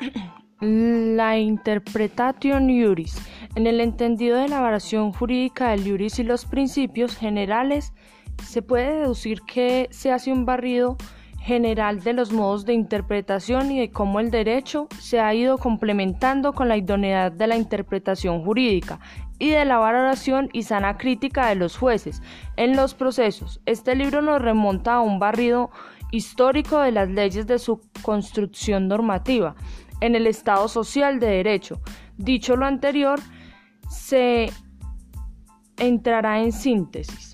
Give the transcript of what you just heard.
La interpretation iuris. En el entendido de la variación jurídica del iuris y los principios generales, se puede deducir que se hace un barrido general de los modos de interpretación y de cómo el derecho se ha ido complementando con la idoneidad de la interpretación jurídica y de la valoración y sana crítica de los jueces en los procesos. Este libro nos remonta a un barrido histórico de las leyes de su construcción normativa en el Estado social de Derecho. Dicho lo anterior, se entrará en síntesis.